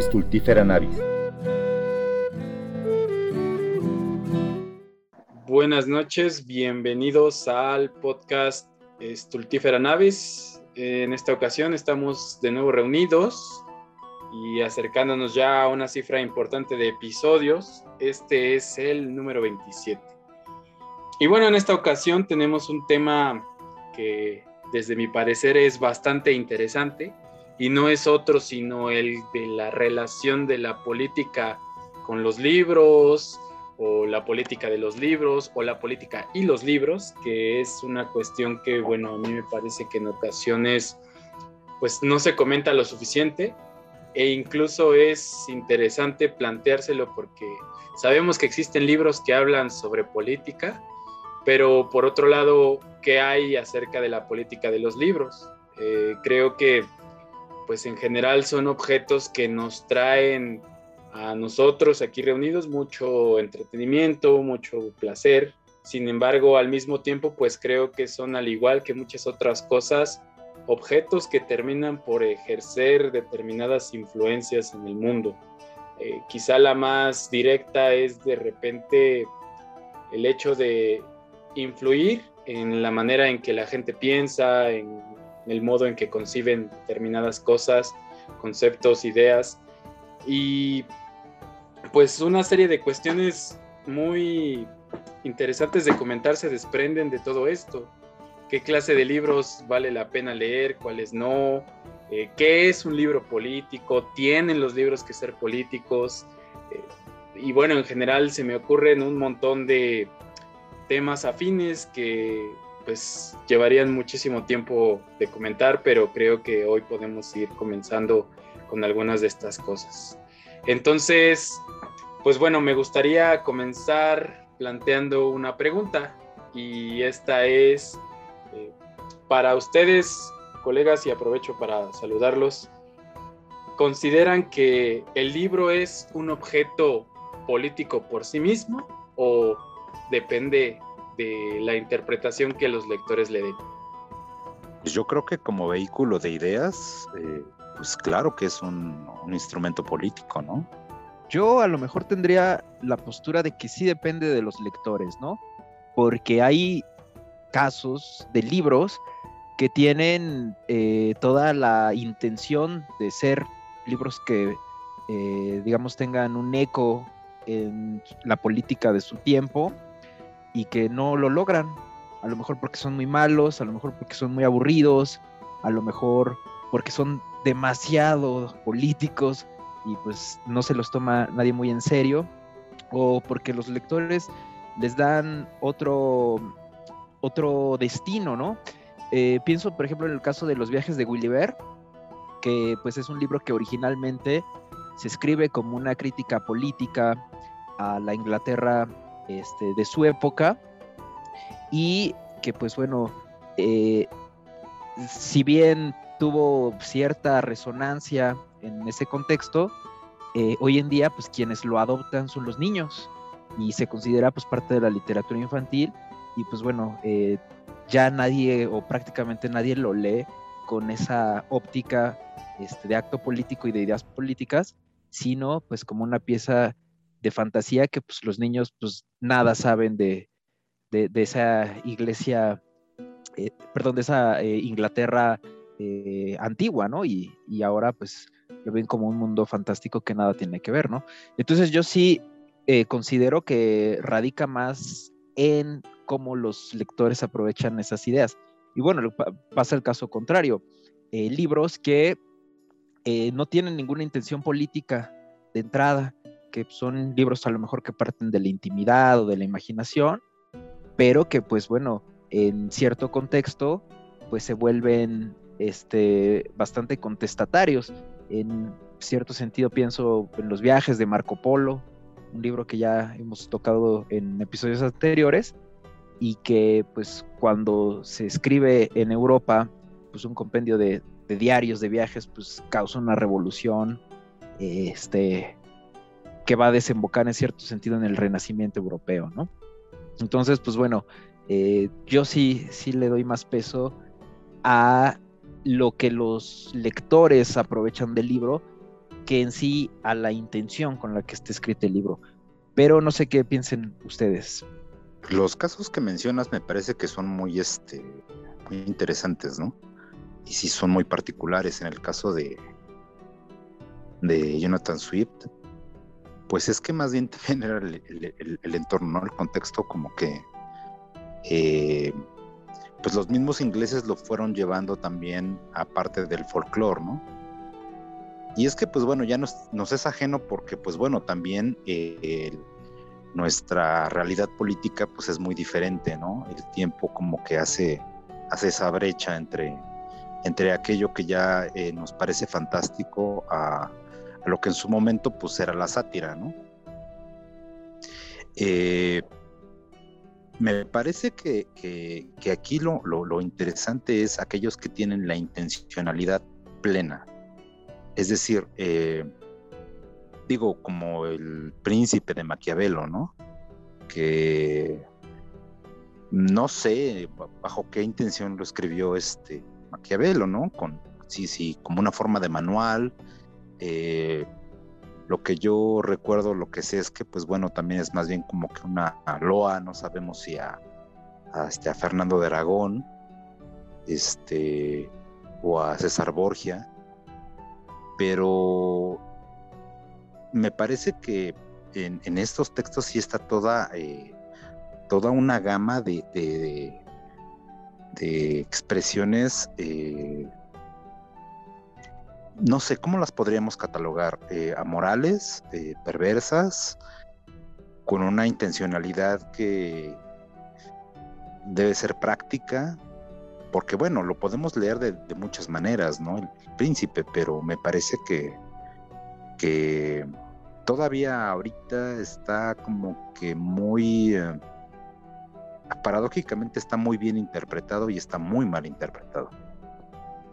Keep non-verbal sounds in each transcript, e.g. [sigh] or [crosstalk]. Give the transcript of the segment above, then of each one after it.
Stultifera navis. Buenas noches, bienvenidos al podcast Stultifera navis. En esta ocasión estamos de nuevo reunidos y acercándonos ya a una cifra importante de episodios. Este es el número 27. Y bueno, en esta ocasión tenemos un tema que desde mi parecer es bastante interesante y no es otro sino el de la relación de la política con los libros o la política de los libros o la política y los libros, que es una cuestión que, bueno, a mí me parece que en ocasiones pues no se comenta lo suficiente e incluso es interesante planteárselo porque sabemos que existen libros que hablan sobre política, pero por otro lado, ¿qué hay acerca de la política de los libros? Eh, creo que, pues en general son objetos que nos traen a nosotros aquí reunidos mucho entretenimiento, mucho placer. Sin embargo, al mismo tiempo, pues creo que son al igual que muchas otras cosas, objetos que terminan por ejercer determinadas influencias en el mundo. Eh, quizá la más directa es de repente el hecho de influir en la manera en que la gente piensa, en el modo en que conciben determinadas cosas, conceptos, ideas y pues una serie de cuestiones muy interesantes de comentar se desprenden de todo esto. ¿Qué clase de libros vale la pena leer? ¿Cuáles no? Eh, ¿Qué es un libro político? ¿Tienen los libros que ser políticos? Eh, y bueno, en general se me ocurren un montón de temas afines que pues llevarían muchísimo tiempo de comentar, pero creo que hoy podemos ir comenzando con algunas de estas cosas. Entonces, pues bueno, me gustaría comenzar planteando una pregunta y esta es eh, para ustedes, colegas, y aprovecho para saludarlos. ¿Consideran que el libro es un objeto político por sí mismo o depende de la interpretación que los lectores le den. Pues yo creo que como vehículo de ideas, eh, pues claro que es un, instrumento político, ¿no? Yo a lo mejor tendría la postura de que sí depende de los lectores, ¿no? Porque hay casos de libros que tienen eh, toda la intención de ser libros que, eh, digamos, tengan un eco en la política de su tiempo y que no lo logran. A lo mejor porque son muy malos, a lo mejor porque son muy aburridos, a lo mejor porque son demasiado políticos y pues no se los toma nadie muy en serio, o porque los lectores les dan otro, otro destino, ¿no? Eh, pienso, por ejemplo, en el caso de los viajes de Gulliver, que pues es un libro que originalmente se escribe como una crítica política a la Inglaterra este, de su época. Y que pues bueno, eh, si bien tuvo cierta resonancia en ese contexto, eh, hoy en día pues quienes lo adoptan son los niños. Y se considera pues parte de la literatura infantil. Y pues bueno, eh, ya nadie o prácticamente nadie lo lee con esa óptica este, de acto político y de ideas políticas, sino pues como una pieza de fantasía que pues los niños pues nada saben de, esa iglesia, eh, perdón, de esa eh, Inglaterra eh, antigua, ¿no? Y, ahora pues lo ven como un mundo fantástico que nada tiene que ver, ¿no? Entonces yo sí considero que radica más en cómo los lectores aprovechan esas ideas. Y bueno, pasa el caso contrario. libros que no tienen ninguna intención política de entrada, que son libros a lo mejor que parten de la intimidad o de la imaginación, pero que pues bueno, en cierto contexto, pues se vuelven este, bastante contestatarios. En cierto sentido pienso en los viajes de Marco Polo, un libro que ya hemos tocado en episodios anteriores y que pues cuando se escribe en Europa, pues un compendio de, de diarios de viajes, pues causa una revolución este, que va a desembocar en cierto sentido en el renacimiento europeo, ¿no? Entonces, pues bueno, eh, yo sí, sí le doy más peso a lo que los lectores aprovechan del libro que en sí a la intención con la que está escrito el libro. Pero no sé qué piensen ustedes. Los casos que mencionas me parece que son muy, este, muy interesantes, ¿no? Y sí son muy particulares. En el caso de, de Jonathan Swift, pues es que más bien [laughs] también era el, entorno, el contexto como que eh, pues los mismos ingleses lo fueron llevando también a parte del folclore, ¿no? Y es que pues bueno, ya nos, es ajeno porque pues bueno, también eh, nuestra realidad política pues es muy diferente, ¿no? El tiempo como que hace, hace esa brecha entre, entre aquello que ya eh, nos parece fantástico a, lo que en su momento pues era la sátira, ¿no? Eh, me parece que, aquí lo, interesante es aquellos que tienen la intencionalidad plena. Es decir, eh, digo, como el príncipe de Maquiavelo, ¿no? Que no sé bajo qué intención lo escribió este Maquiavelo, ¿no? Con, sí, sí, como una forma de manual. Eh, lo que yo recuerdo, lo que sé es que, pues bueno, también es más bien como que una loa, no sabemos si a, este, Fernando de Aragón, este, o a César Borgia, pero me parece que en, estos textos sí está toda, eh, toda una gama de, de, expresiones, eh, no sé, ¿cómo las podríamos catalogar? Eh, amorales, perversas, con una intencionalidad que debe ser práctica, porque bueno, lo podemos leer de, muchas maneras, ¿no? el príncipe, pero me parece que que todavía ahorita está como que muy, eh, paradójicamente está muy bien interpretado y está muy mal interpretado.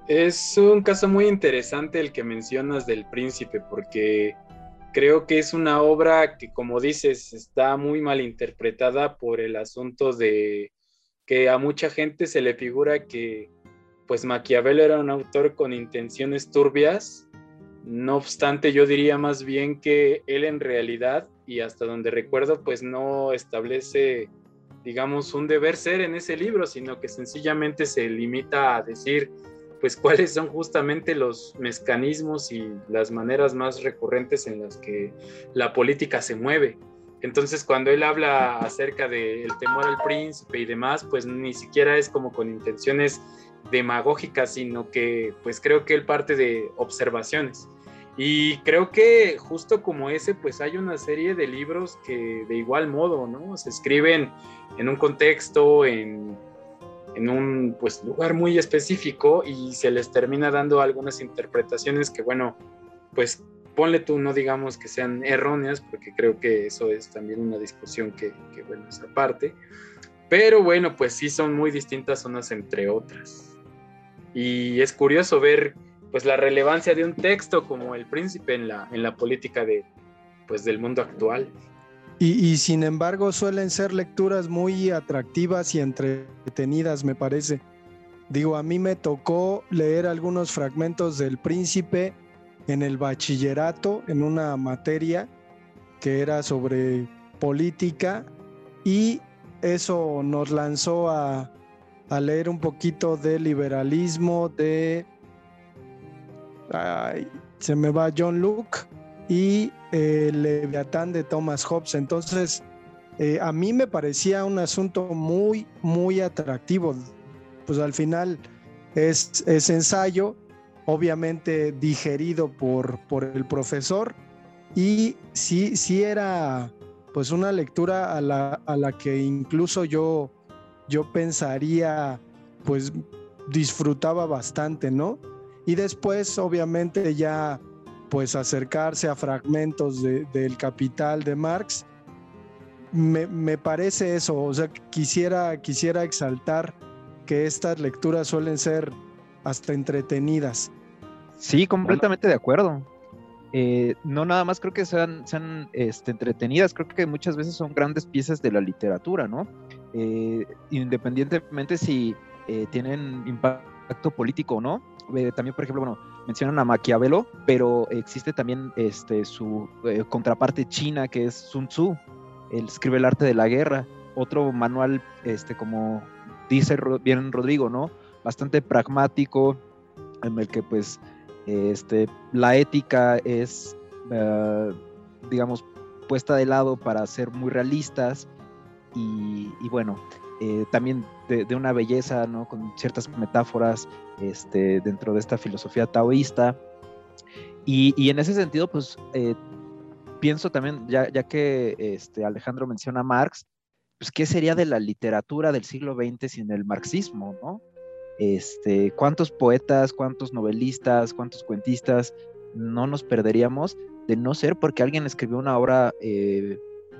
Es un caso muy interesante el que mencionas del príncipe, porque creo que es una obra que, como dices, está muy mal interpretada por el asunto de que a mucha gente se le figura que pues Maquiavelo era un autor con intenciones turbias. No obstante, yo diría más bien que él en realidad, y hasta donde recuerdo, pues no establece, digamos, un deber ser en ese libro, sino que sencillamente se limita a decir, pues cuáles son justamente los mecanismos y las maneras más recurrentes en las que la política se mueve. Entonces, cuando él habla acerca del temor al príncipe y demás, pues ni siquiera es como con intenciones demagógicas, sino que pues creo que él parte de observaciones. Y creo que justo como ese, pues hay una serie de libros que de igual modo, ¿no? Se escriben en un contexto, en, en un pues, lugar muy específico y se les termina dando algunas interpretaciones que, bueno, pues ponle tú, no digamos que sean erróneas, porque creo que eso es también una discusión que, que bueno, es aparte. Pero bueno, pues sí son muy distintas unas entre otras. Y es curioso ver pues la relevancia de un texto como El Príncipe en la, en la política de, pues, del mundo actual. Y, sin embargo suelen ser lecturas muy atractivas y entretenidas, me parece. Digo, a mí me tocó leer algunos fragmentos del Príncipe en el bachillerato, en una materia que era sobre política, y eso nos lanzó a, a leer un poquito de liberalismo, de se me va John Luke y el Leviatán de Thomas Hobbes. Entonces, eh, a mí me parecía un asunto muy, muy atractivo. Pues al final es, es ensayo, obviamente digerido por, por el profesor, y sí, sí era pues una lectura a la, a la que incluso yo, yo pensaría, pues disfrutaba bastante, ¿no? y después obviamente ya pues acercarse a fragmentos del capital de Marx. Me, parece eso, o sea, quisiera, quisiera exaltar que estas lecturas suelen ser hasta entretenidas. Sí, completamente de acuerdo. Eh, no nada más creo que sean, sean este, entretenidas, creo que muchas veces son grandes piezas de la literatura, ¿no? Eh, independientemente si eh, tienen impacto político o no, también, por ejemplo, bueno, mencionan a Maquiavelo, pero existe también este, su eh, contraparte china, que es Sun Tzu, él escribe el arte de la guerra, otro manual, este, como dice bien Rodrigo, ¿no? Bastante pragmático, en el que pues este, la ética es, eh, digamos, puesta de lado para ser muy realistas. Y, bueno, eh, también de, una belleza, ¿no? Con ciertas metáforas este, dentro de esta filosofía taoísta. Y, en ese sentido, pues eh, pienso también, ya, ya que este, Alejandro menciona a Marx, pues qué sería de la literatura del siglo XX sin el marxismo, ¿no? Este, cuántos poetas, cuántos novelistas, cuántos cuentistas no nos perderíamos de no ser porque alguien escribió una obra eh,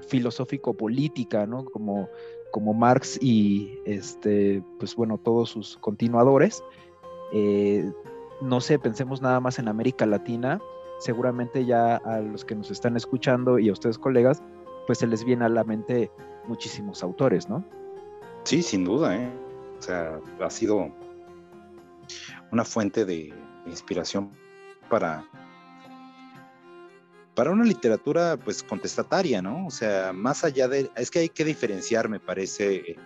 filosófico-política, ¿no? Como, como Marx y, este, pues bueno, todos sus continuadores. Eh, no sé, pensemos nada más en América Latina. Seguramente ya a los que nos están escuchando y a ustedes colegas, pues se les viene a la mente muchísimos autores, ¿no? Sí, sin duda, ¿eh? O sea, ha sido una fuente de inspiración para, para una literatura pues contestataria, ¿no? O sea, más allá de, es que hay que diferenciar, me parece,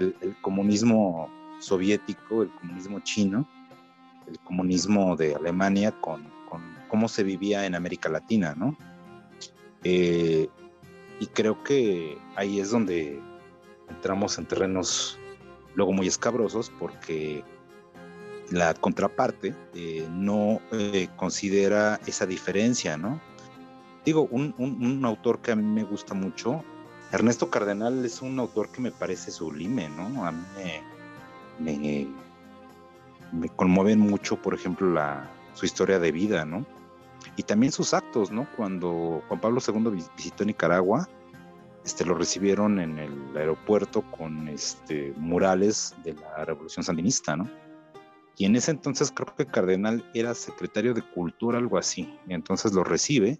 el, comunismo soviético, el comunismo chino, el comunismo de Alemania con, cómo se vivía en América Latina, ¿no? Eh, y creo que ahí es donde entramos en terrenos luego muy escabrosos porque la contraparte eh, no eh, considera esa diferencia, ¿no? Digo, un, autor que a mí me gusta mucho, Ernesto Cardenal es un autor que me parece sublime, ¿no? A mí me, conmueven mucho, por ejemplo, la, su historia de vida, ¿no? Y también sus actos, ¿no? Cuando Juan Pablo II visitó Nicaragua, este, lo recibieron en el aeropuerto con este, murales de la Revolución Sandinista, ¿no? Y en ese entonces creo que Cardenal era secretario de Cultura, algo así. Y entonces lo recibe,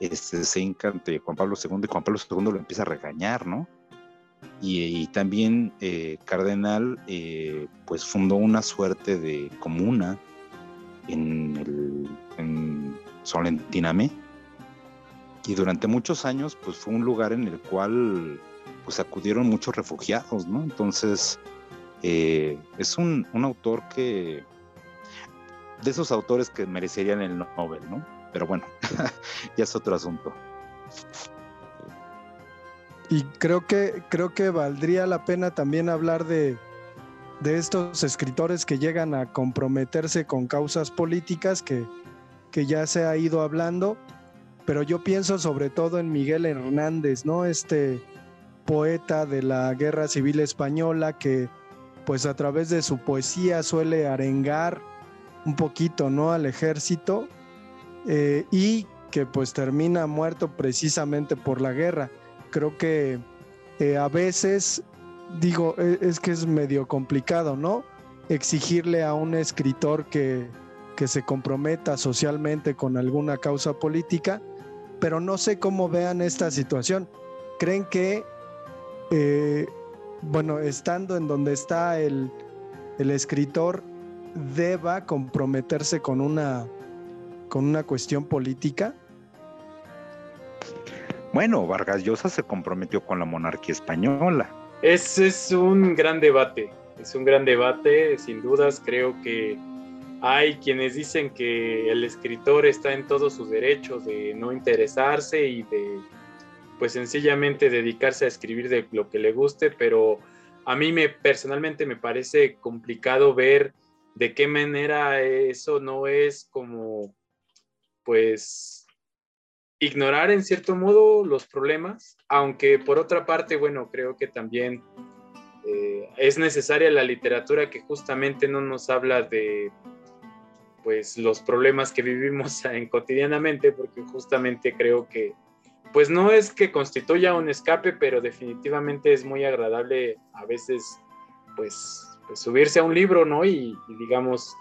este, se encante Juan Pablo II y Juan Pablo II lo empieza a regañar, ¿no? Y, también eh, Cardenal eh, pues fundó una suerte de comuna en, el, en Solentinamé y durante muchos años pues fue un lugar en el cual pues acudieron muchos refugiados, ¿no? Entonces eh, es un, autor que, de esos autores que merecerían el Nobel, ¿no? Pero bueno, [laughs] ya es otro asunto. Y creo que, creo que valdría la pena también hablar de, de estos escritores que llegan a comprometerse con causas políticas que, que ya se ha ido hablando, pero yo pienso sobre todo en Miguel Hernández, ¿no? Este poeta de la Guerra Civil Española que pues a través de su poesía suele arengar un poquito, ¿no? Al ejército eh, y que pues termina muerto precisamente por la guerra. Creo que eh, a veces, digo, e, es que es medio complicado, ¿no? Exigirle a un escritor que, que se comprometa socialmente con alguna causa política, pero no sé cómo vean esta situación. ¿Creen que eh, bueno, estando en donde está el, escritor, deba comprometerse con una, con una cuestión política? Bueno, Vargas Llosa se comprometió con la monarquía española. Ese es un gran debate, es un gran debate, sin dudas creo que hay quienes dicen que el escritor está en todos sus derechos de no interesarse y de pues sencillamente dedicarse a escribir de lo que le guste, pero a mí me personalmente me parece complicado ver de qué manera eso no es como pues ignorar en cierto modo los problemas, aunque por otra parte, bueno, creo que también eh, es necesaria la literatura que justamente no nos habla de pues los problemas que vivimos [laughs] en, cotidianamente, porque justamente creo que pues no es que constituya un escape, pero definitivamente es muy agradable a veces, pues, pues subirse a un libro, ¿no? Y, digamos,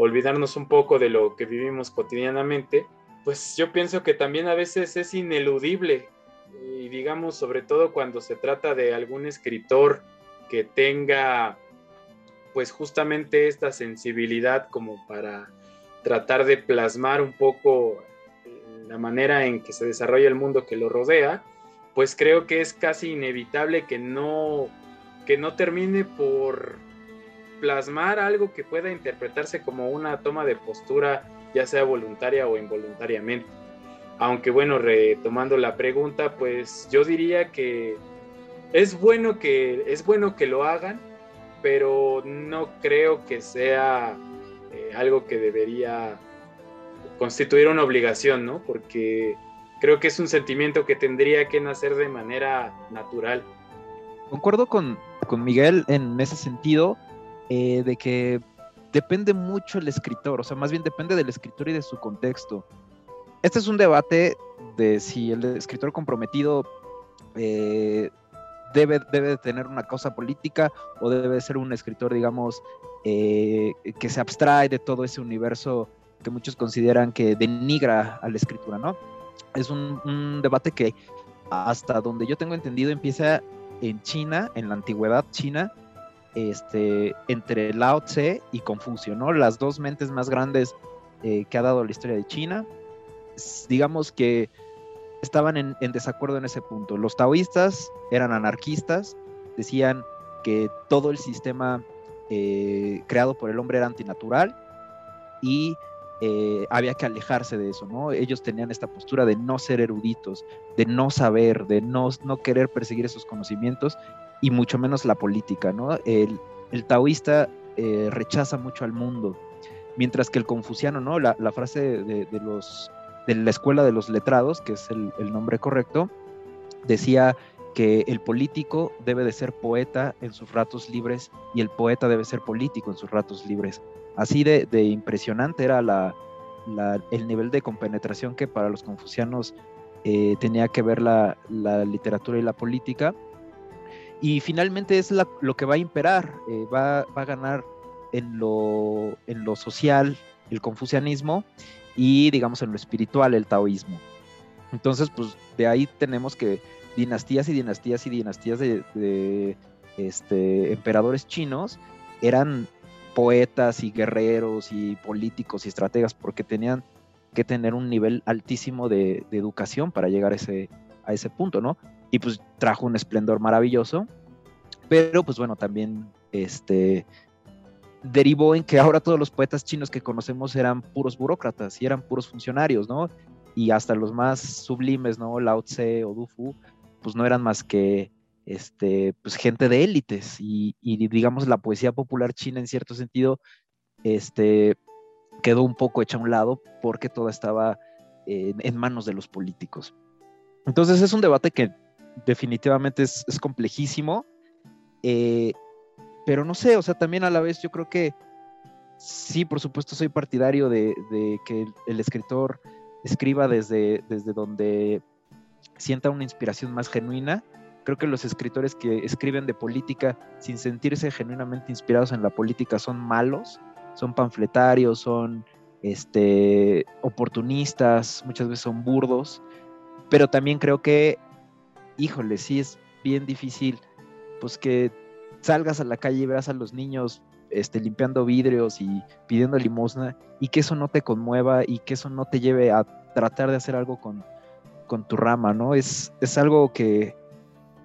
olvidarnos un poco de lo que vivimos cotidianamente. Pues yo pienso que también a veces es ineludible, y digamos, sobre todo cuando se trata de algún escritor que tenga pues justamente esta sensibilidad como para tratar de plasmar un poco eh, la manera en que se desarrolla el mundo que lo rodea, pues creo que es casi inevitable que no, que no termine por plasmar algo que pueda interpretarse como una toma de postura, ya sea voluntaria o involuntariamente. Aunque bueno, retomando la pregunta, pues yo diría que es bueno que, es bueno que lo hagan, pero no creo que sea eh, algo que debería constituir una obligación, ¿no? Porque creo que es un sentimiento que tendría que nacer de manera natural. Concuerdo con, con Miguel en ese sentido, eh, de que depende mucho el escritor, o sea, más bien depende del escritor y de su contexto. Este es un debate de si el escritor comprometido eh, debe, debe tener una causa política o debe ser un escritor, digamos, eh, que se abstrae de todo ese universo que muchos consideran que denigra a la escritura, ¿no? Es un, debate que hasta donde yo tengo entendido empieza en China, en la antigüedad china, este, entre Lao Tse y Confucio, ¿no? Las dos mentes más grandes eh, que ha dado la historia de China. Digamos que estaban en, desacuerdo en ese punto. Los taoístas eran anarquistas, decían que todo el sistema eh, creado por el hombre era antinatural y eh, había que alejarse de eso, ¿no? Ellos tenían esta postura de no ser eruditos, de no saber, de no, no querer perseguir esos conocimientos y mucho menos la política, ¿no? El, taoísta eh, rechaza mucho al mundo, mientras que el confuciano, ¿no? La, frase de, los de la escuela de los letrados, que es el, nombre correcto, decía que el político debe de ser poeta en sus ratos libres y el poeta debe ser político en sus ratos libres. Así de, impresionante era la, el nivel de compenetración que para los confucianos eh, tenía que ver la, literatura y la política. Y finalmente es lo que va a imperar, eh, va, va, a ganar en lo, social el confucianismo y digamos en lo espiritual el taoísmo. Entonces, pues de ahí tenemos que dinastías y dinastías y dinastías de, este, emperadores chinos eran poetas y guerreros y políticos y estrategas porque tenían que tener un nivel altísimo de, educación para llegar a ese, a ese punto, ¿no? Y pues trajo un esplendor maravilloso, pero pues bueno, también este, derivó en que ahora todos los poetas chinos que conocemos eran puros burócratas y eran puros funcionarios, ¿no? Y hasta los más sublimes, ¿no? Lao Tse o Du Fu, pues no eran más que este, pues gente de élites y, digamos la poesía popular china en cierto sentido este, quedó un poco hecha a un lado porque toda estaba en, manos de los políticos. Entonces es un debate que definitivamente es, complejísimo. Eh, pero no sé, o sea, también a la vez yo creo que sí, por supuesto, soy partidario de, que el, escritor escriba desde, desde donde sienta una inspiración más genuina. Creo que los escritores que escriben de política sin sentirse genuinamente inspirados en la política son malos, son panfletarios, son este, oportunistas, muchas veces son burdos, pero también creo que, híjole, sí es bien difícil, pues que salgas a la calle y veas a los niños este, limpiando vidrios y pidiendo limosna y que eso no te conmueva y que eso no te lleve a tratar de hacer algo con, con tu rama, ¿no? Es, es algo que,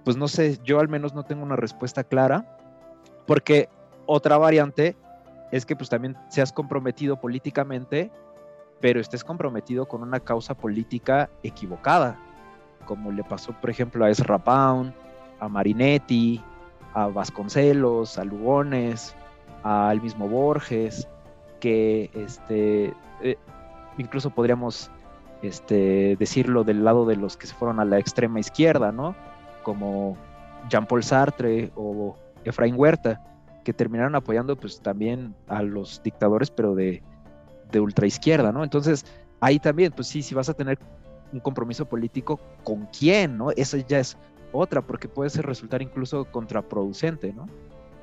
pues no sé, yo al menos no tengo una respuesta clara, porque otra variante es que pues también seas comprometido políticamente, pero estés comprometido con una causa política equivocada, como le pasó, por ejemplo, a Ezra Pound, a Marinetti, a Vasconcelos, a Lugones, al mismo Borges, que este, eh, incluso podríamos este, decirlo del lado de los que se fueron a la extrema izquierda, ¿no? Como Jean-Paul Sartre o Efraín Huerta, que terminaron apoyando pues también a los dictadores, pero de, de ultraizquierda, ¿no? Entonces, ahí también, pues sí, si vas a tener un compromiso político, ¿con quién, no? Eso ya es otra, porque puede resultar incluso contraproducente, ¿no?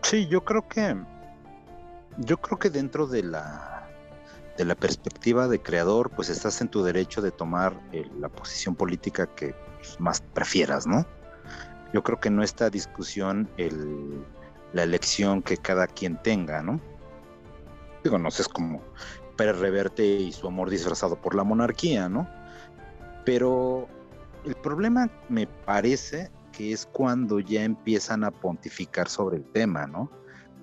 Sí, yo creo que yo creo que dentro de la de la perspectiva de creador, pues estás en tu derecho de tomar la posición política que pues, más prefieras, ¿no? Yo creo que no esta discusión el, la elección que cada quien tenga, ¿no? Digo, no sé, es como Pérez y su amor disfrazado por la monarquía, ¿no? Pero el problema me parece que es cuando ya empiezan a pontificar sobre el tema, ¿no?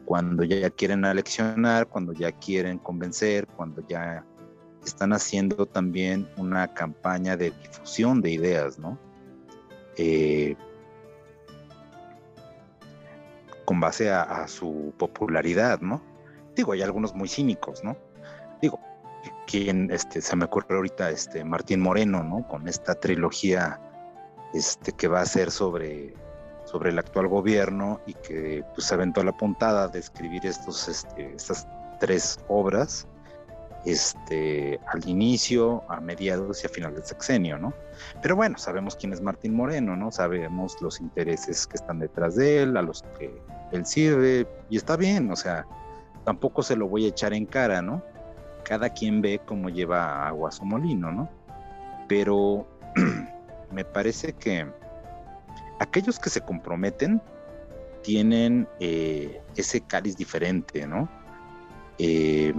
Cuando ya quieren aleccionar, cuando ya quieren convencer, cuando ya están haciendo también una campaña de difusión de ideas, ¿no? Eh, con base a, su popularidad, ¿no? Digo, hay algunos muy cínicos, ¿no? Digo, quien este, se me ocurre ahorita este Martín Moreno, ¿no? Con esta trilogía este, que va a ser sobre, sobre el actual gobierno y que pues, se aventó la puntada de escribir estos, este, estas tres obras este, al inicio, a mediados y a final del sexenio, ¿no? Pero bueno, sabemos quién es Martín Moreno, ¿no? Sabemos los intereses que están detrás de él, a los que él sirve, y está bien, o sea, tampoco se lo voy a echar en cara, ¿no? Cada quien ve cómo lleva agua a su molino, ¿no? Pero [clears throat] me parece que aquellos que se comprometen tienen eh, ese cáliz diferente, ¿no? Eh,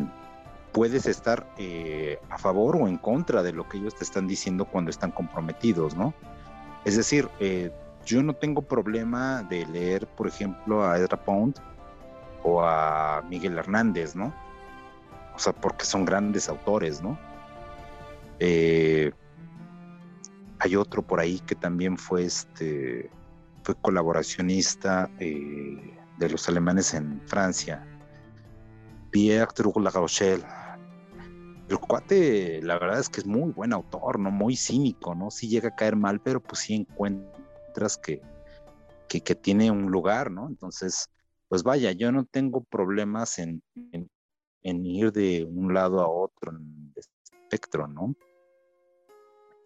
puedes estar eh, a favor o en contra de lo que ellos te están diciendo cuando están comprometidos, ¿no? Es decir, yo no tengo problema de leer, por ejemplo, a Ezra Pound o a Miguel Hernández, ¿no? O sea, porque son grandes autores, ¿no? Eh, hay otro por ahí que también fue este fue colaboracionista eh, de los alemanes en Francia. Pierre Rochelle. El cuate la verdad es que es muy buen autor no muy cínico no sí llega a caer mal pero pues sí encuentras que, que, tiene un lugar no entonces pues vaya yo no tengo problemas en, en ir de un lado a otro en el espectro no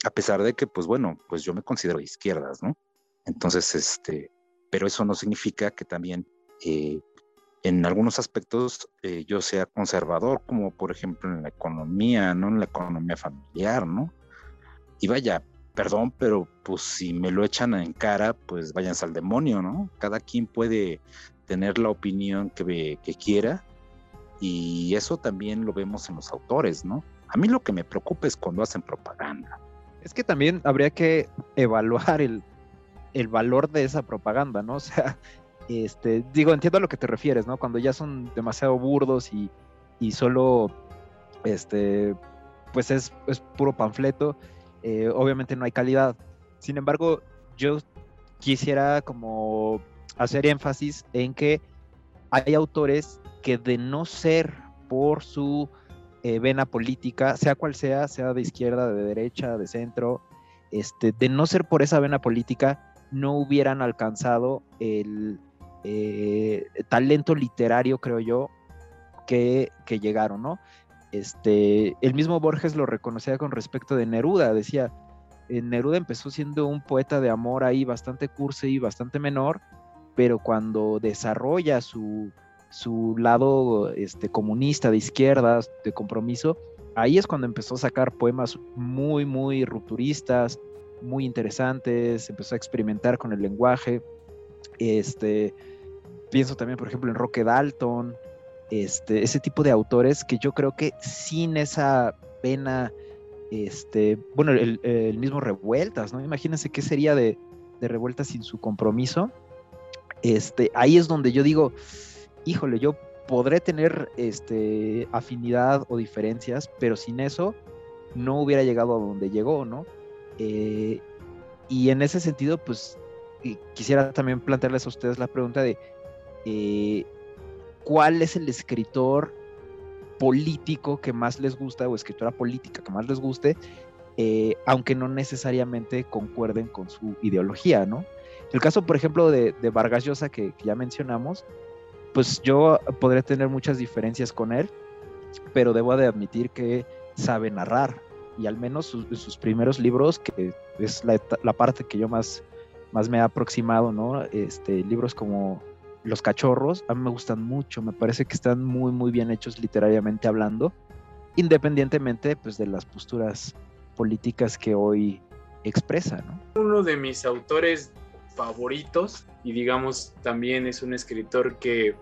a pesar de que, pues bueno, pues yo me considero de izquierdas, ¿no? Entonces, este, pero eso no significa que también eh, en algunos aspectos eh, yo sea conservador, como por ejemplo en la economía, ¿no? En la economía familiar, ¿no? Y vaya, perdón, pero pues si me lo echan en cara, pues váyanse al demonio, ¿no? Cada quien puede tener la opinión que, que quiera y eso también lo vemos en los autores, ¿no? A mí lo que me preocupa es cuando hacen propaganda. Es que también habría que evaluar el, valor de esa propaganda, ¿no? [laughs] O sea, este, digo, entiendo a lo que te refieres, ¿no? Cuando ya son demasiado burdos y, solo, este, pues es, puro panfleto, eh, obviamente no hay calidad. Sin embargo, yo quisiera como hacer énfasis en que hay autores que de no ser por su eh, vena política, sea cual sea, sea de izquierda, de derecha, de centro, este, de no ser por esa vena política, no hubieran alcanzado el eh, talento literario, creo yo, que, llegaron, ¿no? Este, el mismo Borges lo reconocía con respecto de Neruda, decía, eh, Neruda empezó siendo un poeta de amor ahí bastante cursi y bastante menor, pero cuando desarrolla su, su lado este, comunista, de izquierdas, de compromiso, ahí es cuando empezó a sacar poemas muy, muy rupturistas, muy interesantes, empezó a experimentar con el lenguaje. Este, pienso también, por ejemplo, en Roque Dalton, este, ese tipo de autores que yo creo que sin esa pena, este, bueno, el, mismo Revueltas, ¿no? Imagínense qué sería de, de Revueltas sin su compromiso. Este, ahí es donde yo digo, híjole, yo podré tener este, afinidad o diferencias, pero sin eso no hubiera llegado a donde llegó, ¿no? Eh, y en ese sentido, pues quisiera también plantearles a ustedes la pregunta de eh, cuál es el escritor político que más les gusta o escritora política que más les guste, eh, aunque no necesariamente concuerden con su ideología, ¿no? El caso, por ejemplo, de, Vargas Llosa, que ya mencionamos, pues yo podría tener muchas diferencias con él, pero debo de admitir que sabe narrar y al menos sus, primeros libros, que es la, parte que yo más, más me ha aproximado, ¿no? Este, libros como Los Cachorros, a mí me gustan mucho, me parece que están muy, muy bien hechos literariamente hablando, independientemente pues de las posturas políticas que hoy expresa, ¿no? Uno de mis autores favoritos y digamos también es un escritor que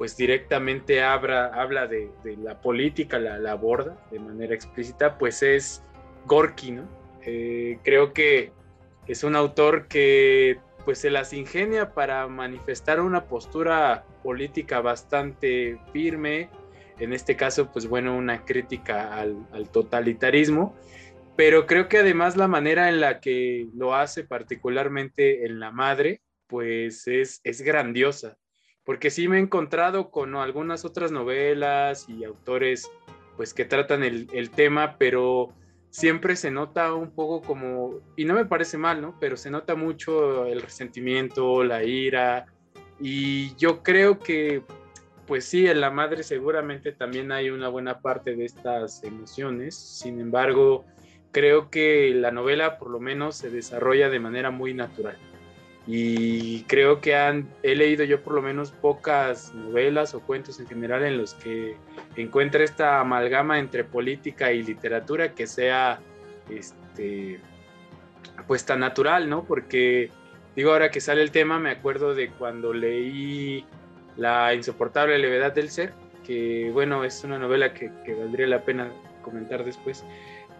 pues directamente habla, habla de, la política, la, aborda de manera explícita, pues es Gorky, ¿no? Eh, creo que es un autor que pues se las ingenia para manifestar una postura política bastante firme, en este caso pues bueno, una crítica al, al totalitarismo, pero creo que además la manera en la que lo hace particularmente en La Madre, pues es, es grandiosa, porque sí me he encontrado con algunas otras novelas y autores pues que tratan el, tema, pero siempre se nota un poco como, y no me parece mal, ¿no? Pero se nota mucho el resentimiento, la ira, y yo creo que, pues sí, en la madre seguramente también hay una buena parte de estas emociones, sin embargo, creo que la novela por lo menos se desarrolla de manera muy natural. Y creo que han, he leído yo por lo menos pocas novelas o cuentos en general en los que encuentra esta amalgama entre política y literatura que sea este, pues tan natural, ¿no? Porque digo, ahora que sale el tema, me acuerdo de cuando leí La insoportable levedad del ser, que bueno, es una novela que, que valdría la pena comentar después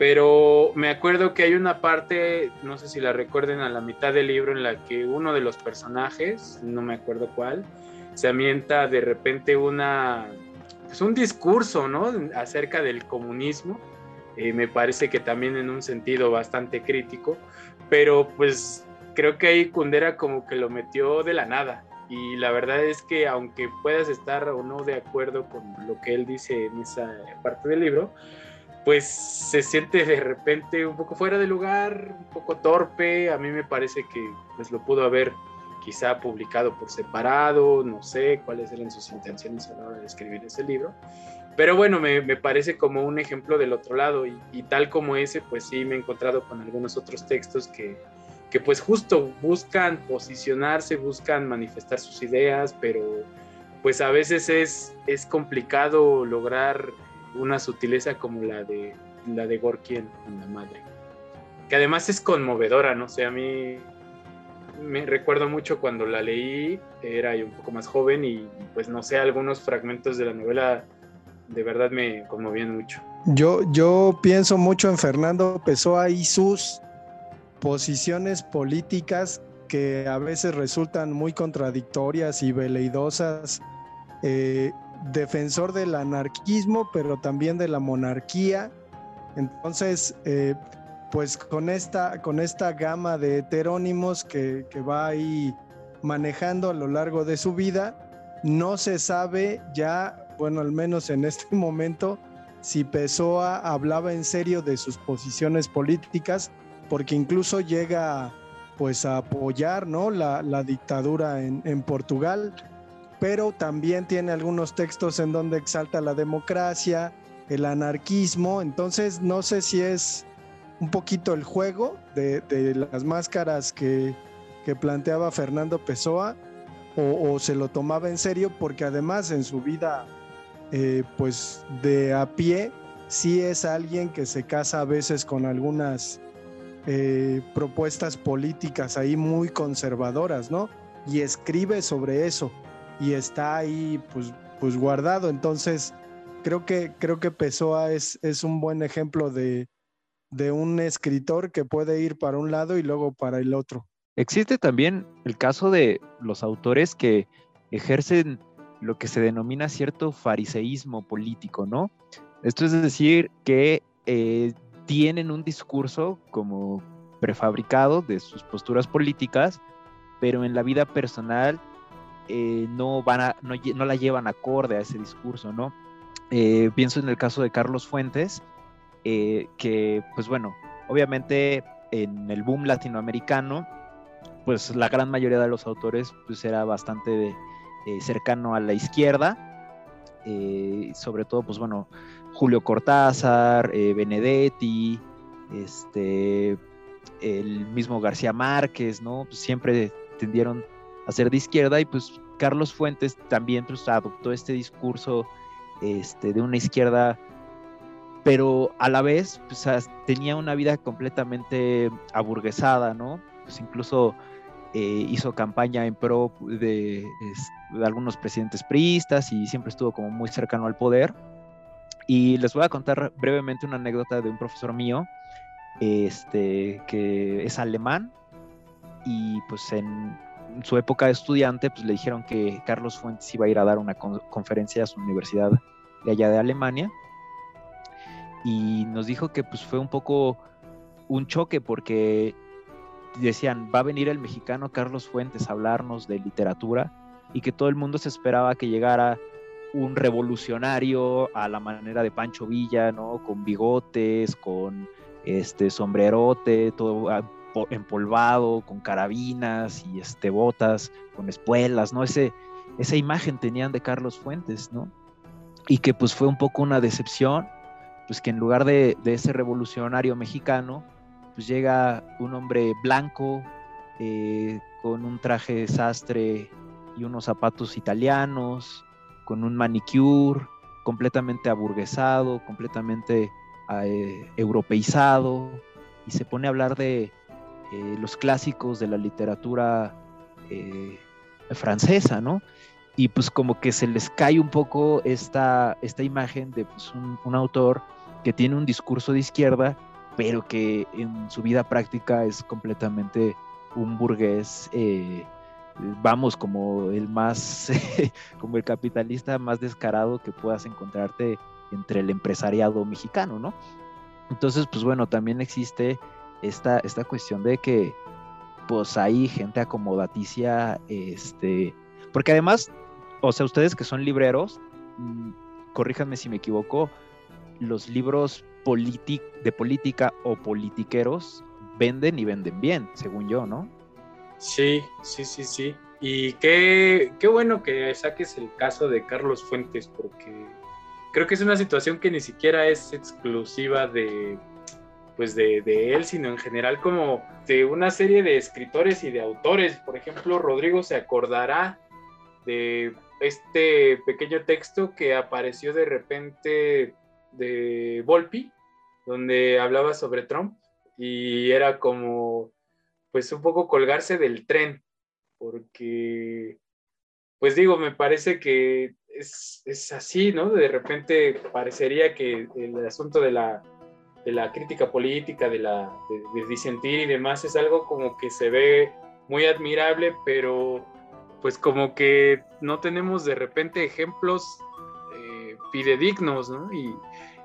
pero me acuerdo que hay una parte, no sé si la recuerden a la mitad del libro, en la que uno de los personajes, no me acuerdo cuál, se amienta de repente una, pues un discurso, ¿no? Acerca del comunismo. Eh, me parece que también en un sentido bastante crítico, pero pues creo que ahí Kundera como que lo metió de la nada. Y la verdad es que aunque puedas estar o no de acuerdo con lo que él dice en esa parte del libro, pues se siente de repente un poco fuera de lugar, un poco torpe. A mí me parece que pues lo pudo haber quizá publicado por separado, no sé cuáles eran sus intenciones a la hora de escribir ese libro. Pero bueno, me, parece como un ejemplo del otro lado y, tal como ese, pues sí me he encontrado con algunos otros textos que, que pues justo buscan posicionarse, buscan manifestar sus ideas, pero pues a veces es, es complicado lograr una sutileza como la de la de Gorky en, la madre. Que además es conmovedora, no sé, a mí me recuerdo mucho cuando la leí, era un poco más joven y pues no sé, algunos fragmentos de la novela de verdad me conmovían mucho. Yo, yo pienso mucho en Fernando Pessoa y sus posiciones políticas que a veces resultan muy contradictorias y veleidosas. Eh, defensor del anarquismo, pero también de la monarquía. Entonces, eh, pues con esta, con esta gama de heterónimos que, va ahí manejando a lo largo de su vida, no se sabe ya, bueno, al menos en este [laughs] momento, si Pessoa hablaba en serio de sus posiciones políticas, porque incluso llega pues a apoyar ¿no? la, dictadura en, en Portugal pero también tiene algunos textos en donde exalta la democracia, el anarquismo, entonces no sé si es un poquito el juego de, las máscaras que, planteaba Fernando Pessoa o, se lo tomaba en serio porque además en su vida eh, pues de a pie sí es alguien que se casa a veces con algunas eh, propuestas políticas ahí muy conservadoras, ¿no? Y escribe sobre eso y está ahí pues, pues guardado. Entonces, creo que, creo que Pessoa es, es un buen ejemplo de, de un escritor que puede ir para un lado y luego para el otro. Existe también el caso de los autores que ejercen lo que se denomina cierto fariseísmo político, ¿no? Esto es decir, que eh, tienen un discurso como prefabricado de sus posturas políticas, pero en la vida personal eh, no, van a, no, la llevan acorde a ese discurso, ¿no? Eh, pienso en el caso de Carlos Fuentes, eh, que pues bueno, obviamente en el boom latinoamericano, pues la gran mayoría de los autores pues era bastante cercano a la izquierda, sobre todo pues bueno, Julio Cortázar, Benedetti, este, el mismo García Márquez, ¿no? Pues siempre tendieron a ser de izquierda y pues Carlos Fuentes también pues, adoptó este discurso este, de una izquierda, pero a la vez pues, tenía una vida completamente aburguesada, ¿no? Pues incluso eh, hizo campaña en pro de, algunos presidentes priistas y siempre estuvo como muy cercano al poder. Y les voy a contar brevemente una anécdota de un profesor mío, este, que es alemán y pues en su época de estudiante pues le dijeron que Carlos Fuentes iba a ir a dar una conferencia a su universidad de allá de Alemania y nos dijo que pues fue un poco un choque porque decían, va a venir el mexicano Carlos Fuentes a hablarnos de literatura y que todo el mundo se esperaba que llegara un revolucionario a la manera de Pancho Villa, ¿no? Con bigotes, con este sombrerote, todo empolvado, con carabinas y este botas, con espuelas, ¿no? Ese, esa imagen tenían de Carlos Fuentes, ¿no? Y que pues fue un poco una decepción, pues que en lugar de, de ese revolucionario mexicano, pues llega un hombre blanco eh, con un traje de sastre y unos zapatos italianos, con un manicure, completamente aburguesado, completamente eh, europeizado, y se pone a hablar de eh, los clásicos de la literatura francesa, ¿no? Y pues como que se les cae un poco esta, esta imagen de pues, un autor que tiene un discurso de izquierda pero que en su vida práctica es completamente un burgués, eh, vamos, como el más, [laughs] como el capitalista más descarado que puedas encontrarte entre el empresariado mexicano, ¿no? Entonces, pues bueno, también existe esta, esta cuestión de que, pues hay gente acomodaticia, este, porque además, o sea, ustedes que son libreros, mm, corríjanme si me equivoco, los libros de política o politiqueros venden y venden bien, según yo, ¿no? Sí, sí, sí, sí. Y qué, qué bueno que saques el caso de Carlos Fuentes, porque creo que es una situación que ni siquiera es exclusiva de, pues de, de, él, sino en general como de una serie de escritores y de autores. Por ejemplo, Rodrigo se acordará de este pequeño texto que apareció de repente de Volpi, donde hablaba sobre Trump y era como, pues un poco colgarse del tren, porque, pues digo, me parece que es, así, ¿no? De repente parecería que el asunto de la, de la crítica política, de, la, disentir y demás, es algo como que se ve muy admirable, pero pues como que no tenemos de repente ejemplos eh, fidedignos, ¿no? Y,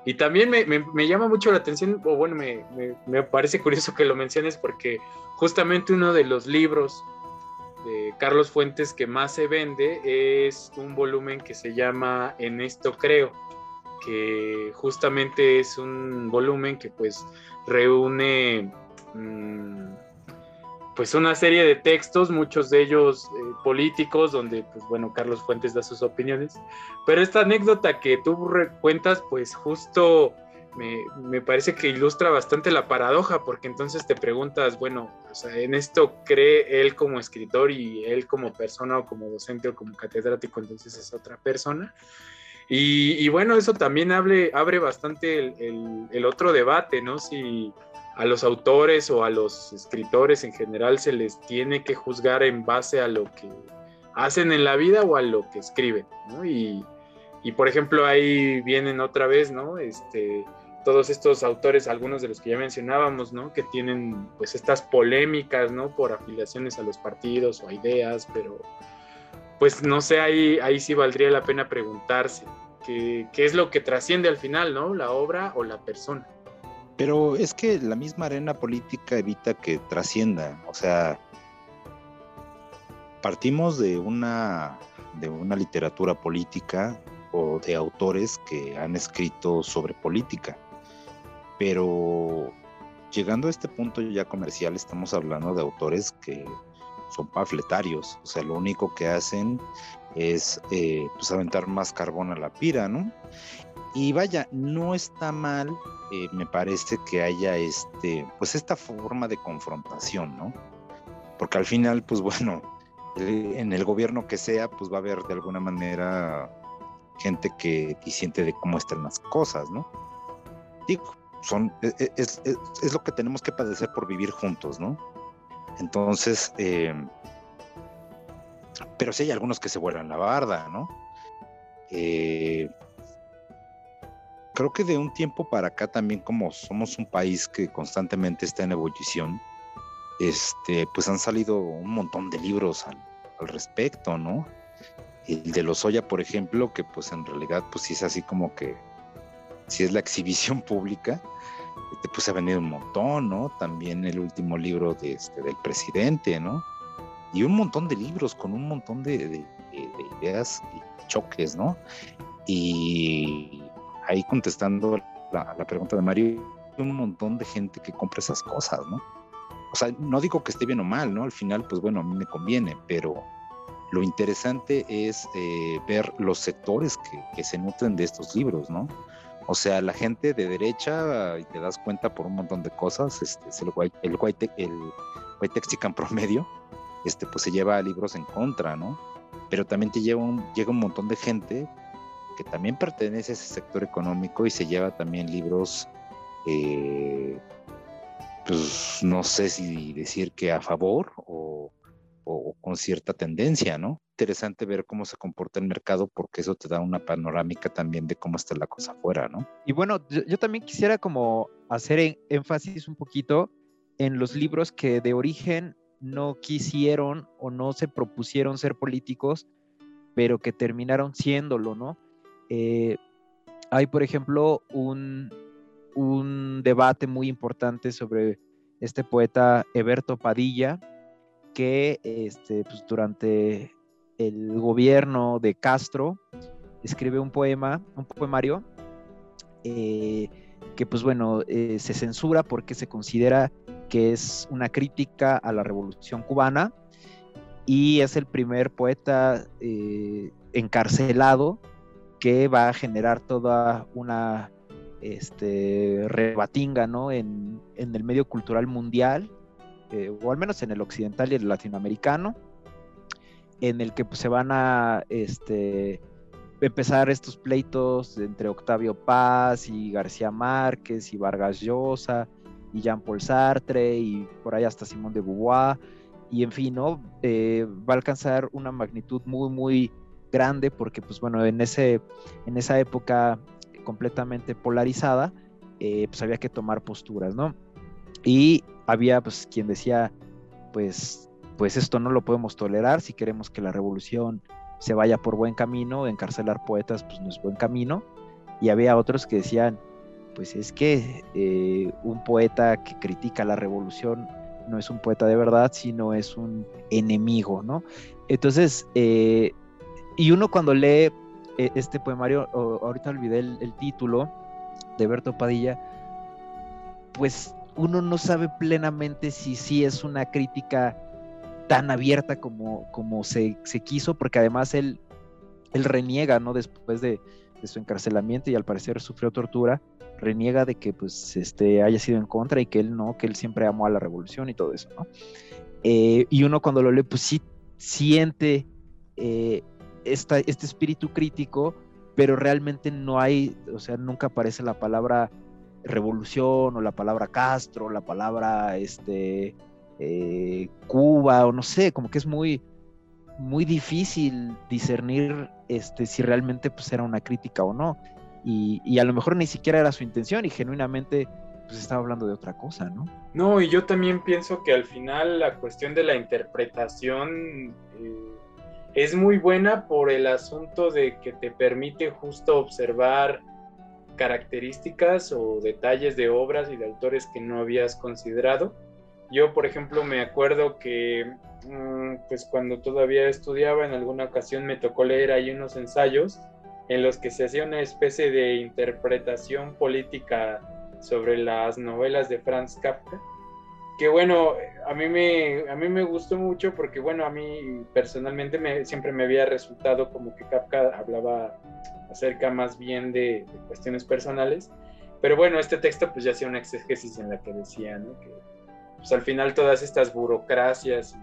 y también me, llama mucho la atención, o bueno, me, parece curioso que lo menciones porque justamente uno de los libros de Carlos Fuentes que más se vende es un volumen que se llama En esto creo, que justamente es un volumen que pues reúne... Mm, pues una serie de textos, muchos de ellos eh, políticos, donde pues bueno, Carlos Fuentes da sus opiniones. Pero esta anécdota que tú cuentas, pues justo me, parece que ilustra bastante la paradoja, porque entonces te preguntas, bueno, en esto cree él como escritor y él como persona o como docente o como catedrático, entonces es otra persona. Y, bueno, eso también abre, abre bastante el, otro debate, ¿no? Si a los autores o a los escritores en general se les tiene que juzgar en base a lo que hacen en la vida o a lo que escriben, ¿no? Y, por ejemplo ahí vienen otra vez, ¿no? Este, todos estos autores, algunos de los que ya mencionábamos, ¿no? Que tienen pues estas polémicas, ¿no? Por afiliaciones a los partidos o a ideas, pero pues no sé, ahí, ahí sí valdría la pena preguntarse qué, qué es lo que trasciende al final, ¿no? La obra o la persona. Pero es que la misma arena política evita que trascienda. O sea, partimos de una, de una literatura política o de autores que han escrito sobre política. Pero llegando a este punto ya comercial, estamos hablando de autores que son pafletarios. O sea, lo único que hacen es eh, pues aventar más carbón a la pira, ¿no? Y vaya, no está mal, eh, me parece que haya este, pues esta forma de confrontación, ¿no? Porque al final, pues [laughs] bueno, en el gobierno que sea, pues va a haber de alguna manera gente que disiente de cómo están las cosas, ¿no? Digo, son, e, e, es, lo que tenemos que padecer por vivir juntos, ¿no? Entonces, eh, pero sí hay algunos que se vuelan la barda, ¿no? Eh, creo que de un tiempo para acá también como somos un país que constantemente está en ebullición, este, pues han salido un montón de libros al, respecto, ¿no? El de los Oya, por ejemplo, que pues en realidad pues sí es así como que, si es la exhibición [laughs] pública, este, pues ha venido un montón, ¿no? También el último libro de este, del presidente, ¿no? Y un montón de libros con un montón de, ideas y choques, ¿no? Y ahí contestando la, la pregunta de Mario, un montón de gente que compra esas cosas, ¿no? O sea, no digo que esté bien o mal, ¿no? Al final, pues bueno, a mí me conviene, pero lo interesante es eh, ver los sectores que, se nutren de estos libros, ¿no? O sea, la gente de derecha, y te das cuenta por un montón de cosas, este, es el white, el white, el white texican [laughs] promedio, este, pues se lleva libros en contra, ¿no? Pero también te lleva un, llega un montón de gente que también pertenece a ese sector económico y se lleva también libros, eh, pues no sé si decir que a favor o, o, con cierta tendencia, ¿no? Interesante ver cómo se comporta el mercado porque eso te da una panorámica también de cómo está la cosa afuera, ¿no? Y bueno, yo, también quisiera como hacer énfasis un poquito en los libros que de origen no quisieron o no se propusieron ser políticos, pero que terminaron siéndolo, ¿no? Eh, hay, por ejemplo, un, un debate muy importante sobre este poeta Eberto Padilla, que este, pues, durante el gobierno de Castro escribe un poema, un poemario, eh, que pues bueno, eh, se censura porque se considera que es una crítica a la revolución cubana y es el primer poeta eh, encarcelado que va a generar toda una este, rebatinga ¿no? en, en el medio cultural mundial eh, o al menos en el occidental y el latinoamericano, en el que pues, se van a este, empezar estos pleitos entre Octavio Paz y García Márquez y Vargas Llosa y Jean-Paul Sartre y por ahí hasta Simón de Beauvoir y en fin, ¿no? Eh, va a alcanzar una magnitud muy, muy grande porque pues bueno, en, ese, en esa época completamente polarizada, eh, pues había que tomar posturas, ¿no? Y había pues quien decía, pues, pues esto no lo podemos tolerar si queremos que la revolución se vaya por buen camino, encarcelar poetas pues no es buen camino. Y había otros que decían, pues es que eh, un poeta que critica la revolución no es un poeta de verdad, sino es un enemigo, ¿no? Entonces, eh, y uno cuando lee eh, este poemario, ahorita olvidé el, el, título de Berto Padilla, pues uno no sabe plenamente si sí es una crítica tan abierta como, como se, quiso, porque además él, él reniega, ¿no? Después de, su encarcelamiento y al parecer sufrió tortura, reniega de que pues este, haya sido en contra y que él no, que él siempre amó a la revolución y todo eso, ¿no? Eh, y uno cuando lo lee, pues sí siente eh, este espíritu crítico, pero realmente no hay, o sea, nunca aparece la palabra revolución o la palabra Castro, la palabra este, eh, Cuba o no sé, como que es muy, muy difícil discernir este, si realmente pues, era una crítica o no. Y, a lo mejor ni siquiera era su intención y genuinamente pues estaba hablando de otra cosa, ¿no? No, y yo también pienso que al final la cuestión de la interpretación eh, es muy buena por el asunto de que te permite justo observar características o detalles de obras y de autores que no habías considerado. Yo, por ejemplo, me acuerdo que mm, pues cuando todavía estudiaba en alguna ocasión me tocó leer ahí unos ensayos en los que se hacía una especie de interpretación política sobre las novelas de Franz Kafka que bueno, a mí me, a mí me gustó mucho porque bueno, a mí personalmente me, siempre me había resultado como que Kafka hablaba acerca más bien de, cuestiones personales, pero bueno, este texto pues ya hacía una exégesis en la que decía, ¿no? Que pues al final todas estas burocracias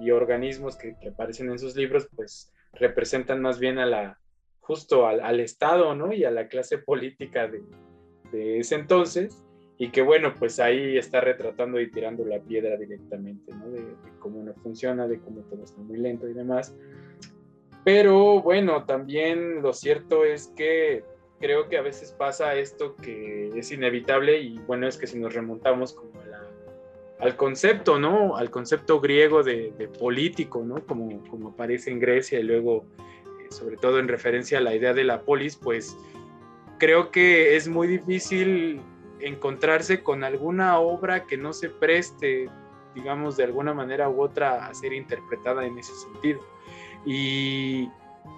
y, organismos que, aparecen en sus libros pues representan más bien a la, justo al, al Estado, ¿no? Y a la clase política de, de ese entonces y que bueno, pues ahí está retratando y tirando la piedra directamente, ¿no? De, cómo no funciona, de cómo todo está muy lento y demás. Pero bueno, también lo cierto es que creo que a veces pasa esto que es inevitable y bueno, es que si nos remontamos como al concepto, ¿no? Al concepto griego de, político, ¿no? Como, como aparece en Grecia y luego, eh, sobre todo en referencia a la idea de la polis, pues creo que es muy difícil encontrarse con alguna obra que no se preste, digamos, de alguna manera u otra a ser interpretada en ese sentido. Y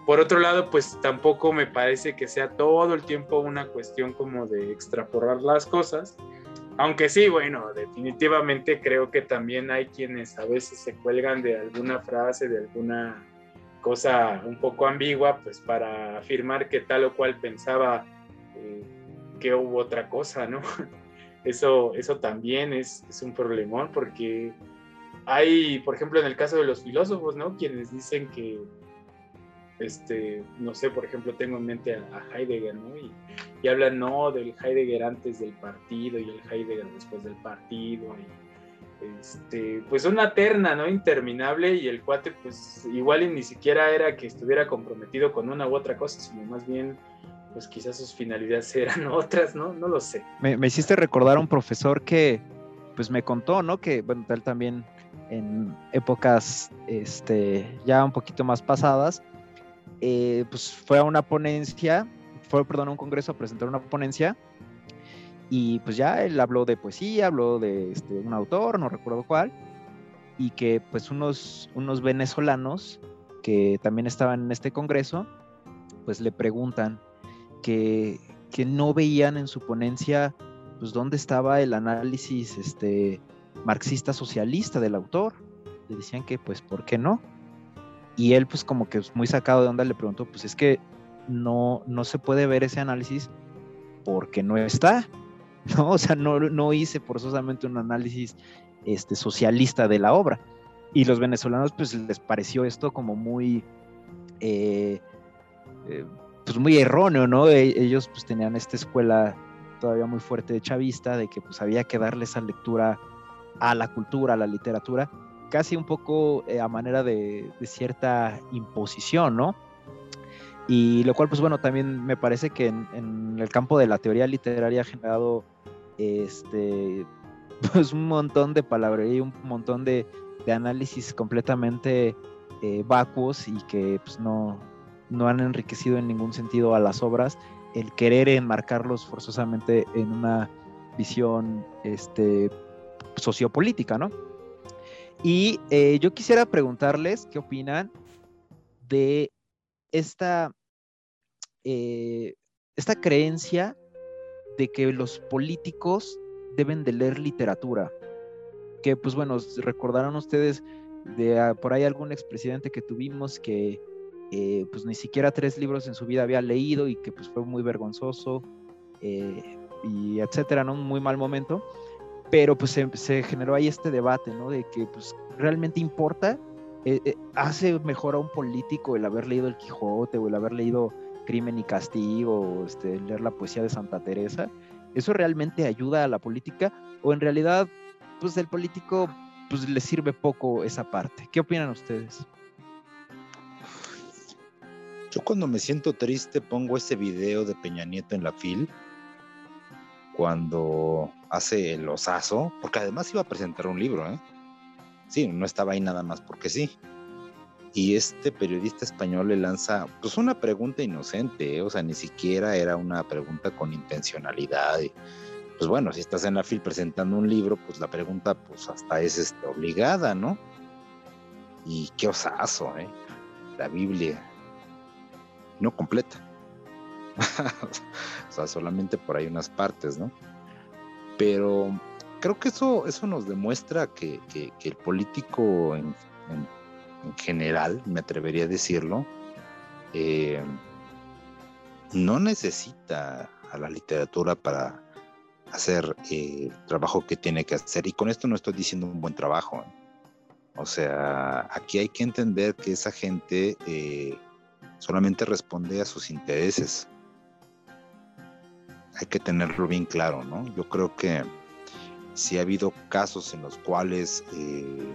por otro lado, pues tampoco me parece que sea todo el tiempo una cuestión como de extrapolar las cosas, aunque sí, bueno, definitivamente creo que también hay quienes a veces se cuelgan de alguna frase, de alguna cosa un poco ambigua, pues para afirmar que tal o cual pensaba eh, que hubo otra cosa, ¿no? [laughs] Eso, eso también es, un problemón porque hay, por ejemplo, en el caso de los filósofos, ¿no? Quienes dicen que, este, no sé, por ejemplo, tengo en mente a, Heidegger, ¿no? Y, y, hablan, no, del Heidegger antes del partido y el Heidegger después del partido. Y, este, pues una terna, ¿no? Interminable y el cuate, pues igual ni siquiera era que estuviera comprometido con una u otra cosa, sino más bien pues quizás sus finalidades [laughs] eran otras, ¿no? No lo sé. Me, hiciste recordar a un profesor que, pues me contó, ¿no? Que, bueno, tal también en épocas, este, ya un poquito más pasadas, eh, pues fue a una ponencia, fue, perdón, a un congreso a presentar una ponencia y pues ya él habló de poesía, habló de este, un autor, no recuerdo cuál, y que pues unos, unos venezolanos que también estaban en este congreso, pues le preguntan, que, no veían en su ponencia pues dónde estaba el análisis este, marxista socialista del autor. Le decían que pues ¿por qué no? Y él pues como que muy sacado de onda le preguntó, pues es que no, no se puede ver ese análisis porque no está, [laughs] ¿no? O sea, no, no hice forzosamente un análisis este, socialista de la obra. Y los venezolanos pues les pareció esto como muy, eh, eh, pues muy erróneo, ¿no? E, ellos pues tenían esta escuela todavía muy fuerte de chavista, de que pues había que darle esa lectura a la cultura, a la literatura, casi un poco eh, a manera de, cierta imposición, ¿no? Y lo cual, pues bueno, también me parece que en, el campo de la teoría literaria ha generado este, pues un montón de palabrería y un montón de, análisis completamente eh, vacuos y que pues no, no han enriquecido en ningún sentido a las obras, el querer enmarcarlos forzosamente en una visión este, sociopolítica, ¿no? Y eh, yo quisiera preguntarles qué opinan de esta, eh, esta creencia de que los políticos deben de leer literatura. Que pues bueno, recordaron ustedes de ah, por ahí algún expresidente que tuvimos que eh, pues ni siquiera tres libros en su vida había leído y que pues fue muy vergonzoso eh, y etcétera, ¿no? Un muy mal momento. Pero pues se, generó ahí este debate, ¿no? De que pues realmente importa, eh, hace mejor a un político el haber leído El Quijote o el haber leído Crimen y Castigo o este, leer la poesía de Santa Teresa. ¿Eso realmente ayuda a la política? ¿O en realidad, pues el político pues le sirve poco esa parte? ¿Qué opinan ustedes? Yo cuando me siento triste pongo ese video de Peña Nieto en la fil, cuando hace el osazo, porque además iba a presentar un libro, ¿eh? Sí, no estaba ahí nada más porque sí. Y este periodista español le lanza pues una pregunta inocente, ¿eh? o sea, ni siquiera era una pregunta con intencionalidad. pues bueno, si estás en la fil presentando un libro, pues la pregunta pues hasta es este, obligada, ¿no? Y qué osazo, ¿eh? La Biblia no completa. [laughs] o sea, solamente por ahí unas partes, ¿no? Pero creo que eso, eso nos demuestra que, el político en, general, me atrevería a decirlo, eh, no necesita a la literatura para hacer eh, el trabajo que tiene que hacer. Y con esto no estoy diciendo un buen trabajo. ¿eh? O sea, aquí hay que entender que esa gente solamente responde a sus intereses. hay que tenerlo bien claro, ¿no? Yo creo que si ha habido casos en los cuales eh,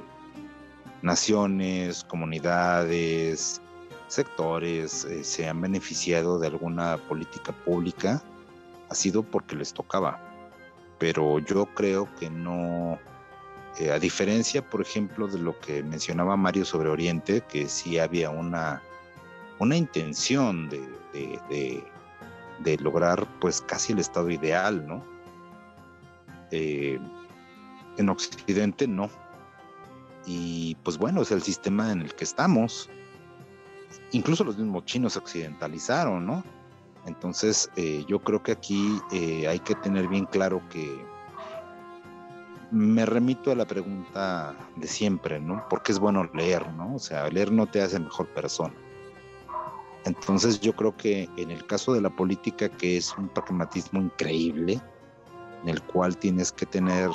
naciones, comunidades, sectores eh, se han beneficiado de alguna política pública, ha sido porque les tocaba. Pero yo creo que no, eh, a diferencia, por ejemplo, de lo que mencionaba Mario sobre Oriente, que sí había una, una intención de, de, lograr pues casi el estado ideal, ¿no? Eh, en Occidente no. Y pues bueno, es el sistema en el que estamos. Incluso los mismos chinos se occidentalizaron, ¿no? Entonces eh, yo creo que aquí hay que tener bien claro que me remito a la pregunta de siempre, ¿no? ¿Por qué es bueno leer, ¿no? O sea, leer no te hace mejor persona. Entonces yo creo que en el caso de la política, que es un pragmatismo increíble, en el cual tienes que tener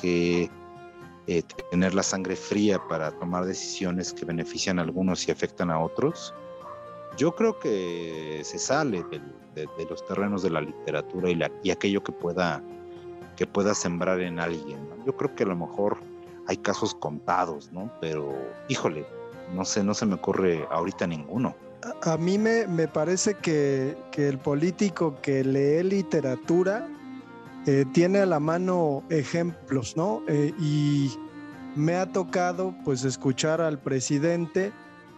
que eh, tener la sangre fría para tomar decisiones que benefician a algunos y afectan a otros, yo creo que se sale de, los terrenos de la literatura y, y aquello que pueda que pueda sembrar en alguien. Yo creo que a lo mejor hay casos contados, ¿no? Pero, híjole, no sé, no se me ocurre ahorita ninguno. A, mí me, me parece que, el político que lee literatura eh, tiene a la mano ejemplos, ¿no? Eh, y me ha tocado pues escuchar al presidente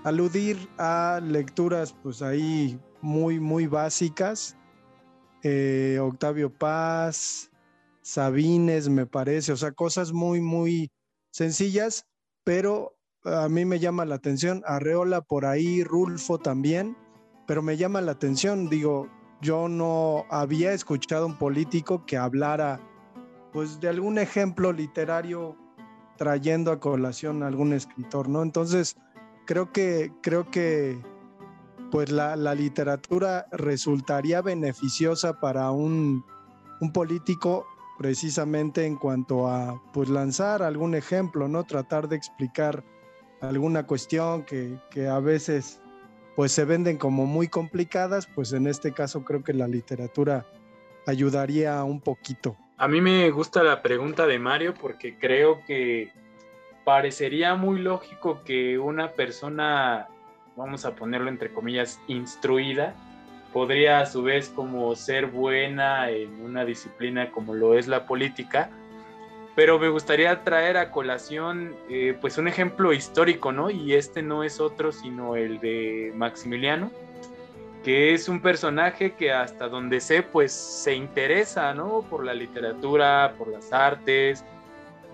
aludir a lecturas pues ahí muy, muy básicas. Eh, Octavio Paz, Sabines, me parece, o sea, cosas muy, muy sencillas, pero a mí me llama la atención, Arreola por ahí, Rulfo también, pero me llama la atención, digo, yo no había escuchado un político que hablara pues de algún ejemplo literario trayendo a colación a algún escritor, ¿no? Entonces, creo que, creo que pues la, la literatura resultaría beneficiosa para un, un político precisamente en cuanto a pues lanzar algún ejemplo, ¿no? Tratar de explicar alguna cuestión que, que, a veces pues se venden como muy complicadas, pues en este caso creo que la literatura ayudaría un poquito. A mí me gusta la pregunta de Mario porque creo que parecería muy lógico que una persona, vamos a ponerlo entre comillas, instruida, podría a su vez como ser buena en una disciplina como lo es la política, pero me gustaría traer a colación eh, pues un ejemplo histórico, ¿no? Y este no es otro sino el de Maximiliano, que es un personaje que hasta donde sé pues se interesa, ¿no? Por la literatura, por las artes.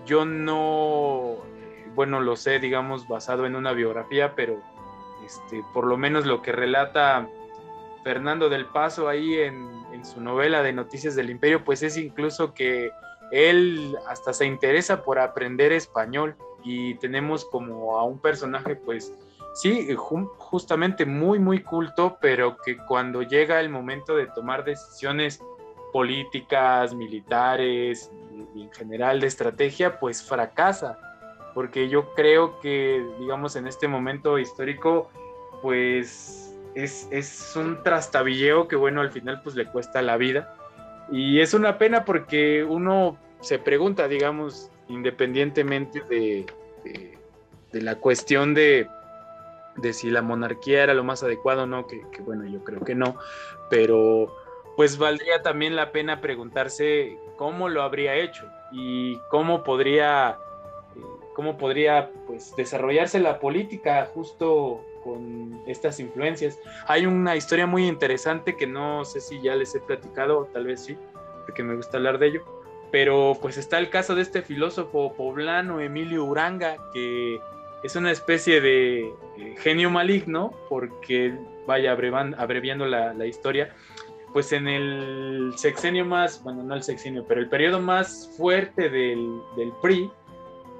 Yo no, bueno, lo sé, digamos, basado en una biografía, pero este, por lo menos lo que relata Fernando del Paso ahí en, su novela de Noticias del Imperio, pues es incluso que él hasta se interesa por aprender español y tenemos como a un personaje pues sí, justamente muy, muy culto, pero que cuando llega el momento de tomar decisiones políticas, militares y en general de estrategia, pues fracasa, porque yo creo que, digamos, en este momento histórico, pues es, un trastabilleo que, bueno, al final pues le cuesta la vida. Y es una pena porque uno se pregunta, digamos, independientemente de, de, la cuestión de, de, si la monarquía era lo más adecuado o no, que, bueno, yo creo que no, pero pues valdría también la pena preguntarse cómo lo habría hecho y cómo podría, eh, cómo podría pues, desarrollarse la política justo con estas influencias. Hay una historia muy interesante que no sé si ya les he platicado, tal vez sí, porque me gusta hablar de ello, pero pues está el caso de este filósofo poblano Emilio Uranga, que es una especie de genio maligno, porque vaya abreviando la, la historia, pues en el sexenio más, bueno, no el sexenio, pero el periodo más fuerte del, del PRI,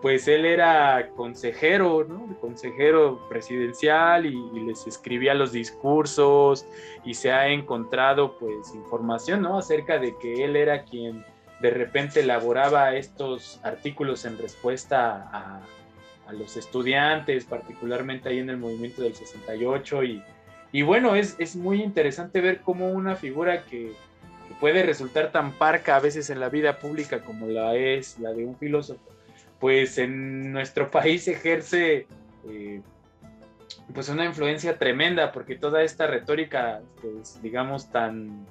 pues él era consejero. Consejero presidencial y, les escribía los discursos y se ha encontrado pues información, ¿no? Acerca de que él era quien de repente elaboraba estos artículos en respuesta a, los estudiantes, particularmente ahí en el movimiento del 68 y, bueno, es, es muy interesante ver cómo una figura que puede resultar tan parca a veces en la vida pública como la es la de un filósofo, pues en nuestro [laughs] país ejerce eh, pues una influencia tremenda, porque toda esta retórica, pues digamos, tan,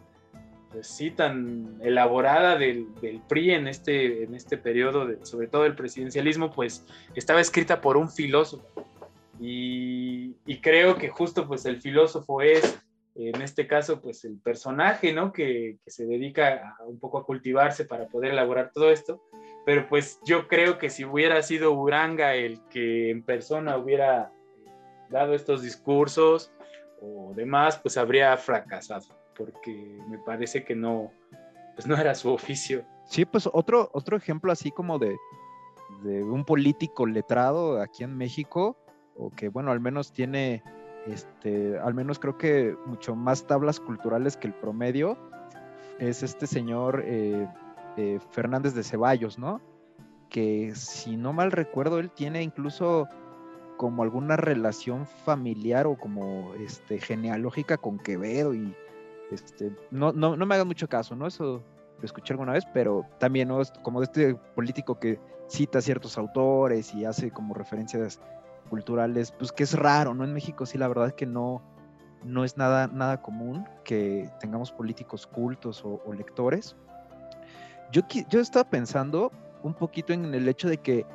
pues sí, tan elaborada del, PRI en este, en este periodo, sobre todo el presidencialismo, pues estaba escrita por un filósofo. Y, creo que justo pues el filósofo es, en este caso, pues el personaje, ¿no? Que, se dedica un poco a cultivarse para poder elaborar todo esto. Pero pues yo creo que si hubiera sido Uranga el que en persona hubiera dado estos discursos o demás, pues habría fracasado, porque me parece que no, pues no era su oficio. Sí, pues otro, otro ejemplo así como de, de un político letrado aquí en México, o que bueno, al menos tiene, este, al menos creo que mucho más tablas culturales que el promedio, es este señor eh, eh, Fernández de Ceballos, ¿no? Que si no mal recuerdo, él tiene incluso como alguna relación familiar o como este, genealógica con Quevedo y este, no, no, me hagan mucho caso, ¿no? Eso lo escuché alguna vez, pero también ¿no? como de este político que cita ciertos autores y hace como referencias culturales, pues que es raro, ¿no? En México sí, la verdad es que no, no es nada, nada común que tengamos políticos cultos o, lectores. Yo, yo estaba pensando un poquito en el hecho de que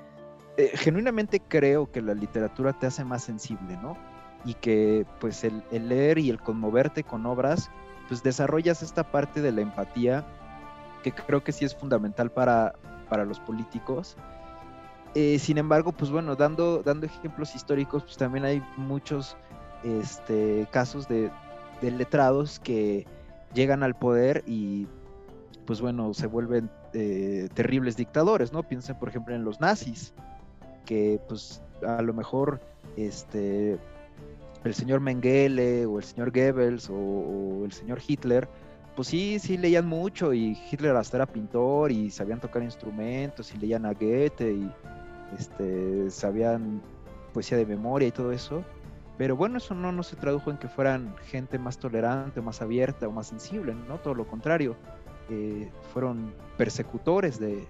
eh, genuinamente creo que la literatura te hace más sensible, ¿no? Y que pues el, leer y el conmoverte con obras, pues desarrollas esta parte de la empatía que creo que sí es fundamental para, para los políticos. Eh, sin embargo, pues bueno, dando, dando ejemplos históricos, pues también hay muchos este, casos de, letrados que llegan al poder y pues bueno, se vuelven eh, terribles dictadores, ¿no? Piensen por ejemplo en los nazis, que pues a lo mejor este el señor Mengele o el señor Goebbels o, el señor Hitler, pues sí, sí leían mucho y Hitler hasta era pintor y sabían tocar instrumentos y leían a Goethe y este, sabían poesía de memoria y todo eso. Pero bueno, eso no, no se tradujo en que fueran gente más tolerante, más abierta o más sensible, ¿no? Todo lo contrario. Eh, fueron persecutores de,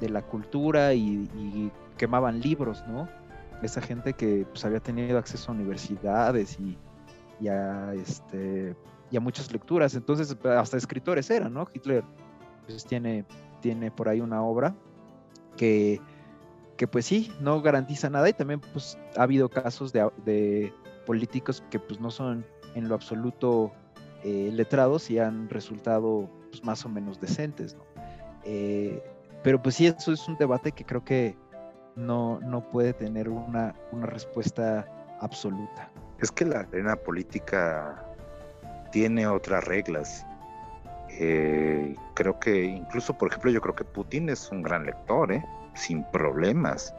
de la cultura y, quemaban libros, ¿no? Esa gente que pues, había tenido acceso a universidades y, a, este, y a muchas lecturas, entonces hasta escritores eran, ¿no? Hitler pues, tiene, tiene por ahí una obra que, que pues sí, no garantiza nada y también pues ha habido casos de, políticos que pues no son en lo absoluto eh, letrados y han resultado pues, más o menos decentes, ¿no? Eh, pero pues sí, eso es un debate que creo que no, no puede tener una, una respuesta absoluta. Es que la arena política tiene otras reglas. Eh, creo que incluso, por ejemplo, yo creo que Putin es un gran lector, ¿eh? sin problemas.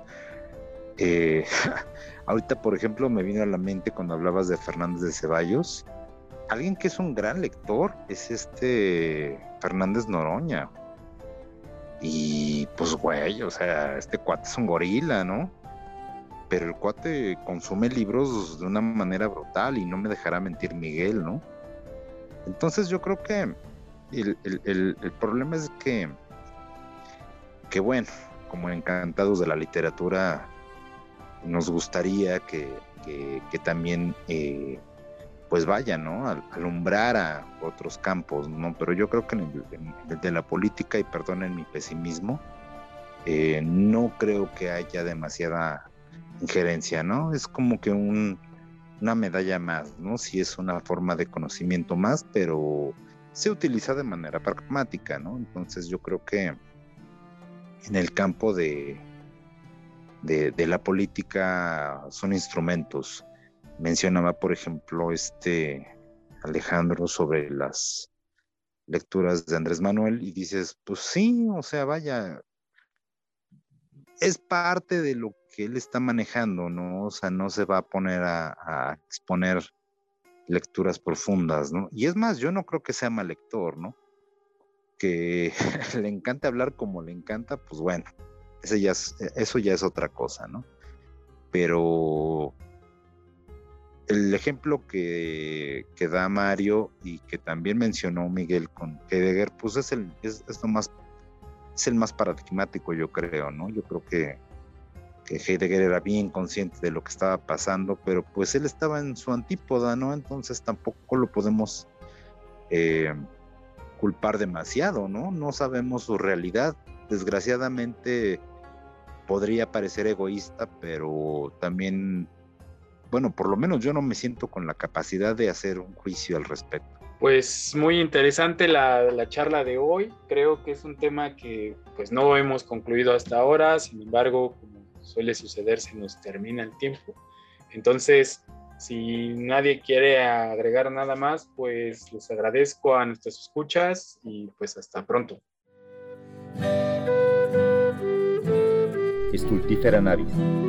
[laughs] Ahorita, por ejemplo, me vino a la mente cuando hablabas de Fernández de Ceballos. Alguien que es un gran lector es este Fernández Noroña. Y pues, güey, o sea, este cuate es un gorila, ¿no? Pero el cuate consume libros de una manera brutal y no me dejará mentir Miguel, ¿no? Entonces yo creo que el, problema es que, que, bueno, como encantados de la literatura, nos gustaría que, que, también eh, pues vaya, ¿no? A, alumbrar a otros campos, ¿no? Pero yo creo que en el, de la política, y perdonen mi pesimismo, eh, no creo que haya demasiada injerencia, ¿no? Es como que un, una medalla más, ¿no? Si es una forma de conocimiento más, pero se utiliza de manera pragmática, ¿no? Entonces yo creo que en el campo de, de la política son instrumentos mencionaba, por ejemplo, este Alejandro sobre las lecturas de Andrés Manuel y dices, pues sí, o sea, vaya, es parte de lo que él está manejando, ¿no? O sea, no se va a poner a, exponer lecturas profundas, ¿no? Y es más, yo no creo que sea mal lector, ¿no? Que [laughs] le encanta hablar como le encanta, pues bueno, ese ya es, eso ya es otra cosa, ¿no? Pero el ejemplo que, da Mario y que también mencionó Miguel con Heidegger, pues es el, es, es más, es el más paradigmático, yo creo, ¿no? Yo creo que, que Heidegger era bien consciente de lo que estaba pasando, pero pues él estaba en su antípoda, ¿no? Entonces tampoco lo podemos eh, culpar demasiado, ¿no? No sabemos su realidad. Desgraciadamente podría parecer egoísta, pero también bueno, por lo menos yo no me siento con la capacidad de hacer un juicio al respecto. Pues muy interesante la, charla de hoy. Creo que es un tema que pues no hemos concluido hasta ahora. Sin embargo, como suele suceder, se nos termina el tiempo. Entonces, si nadie quiere agregar nada más, pues les agradezco a nuestras escuchas y pues hasta pronto. Estultífera Navis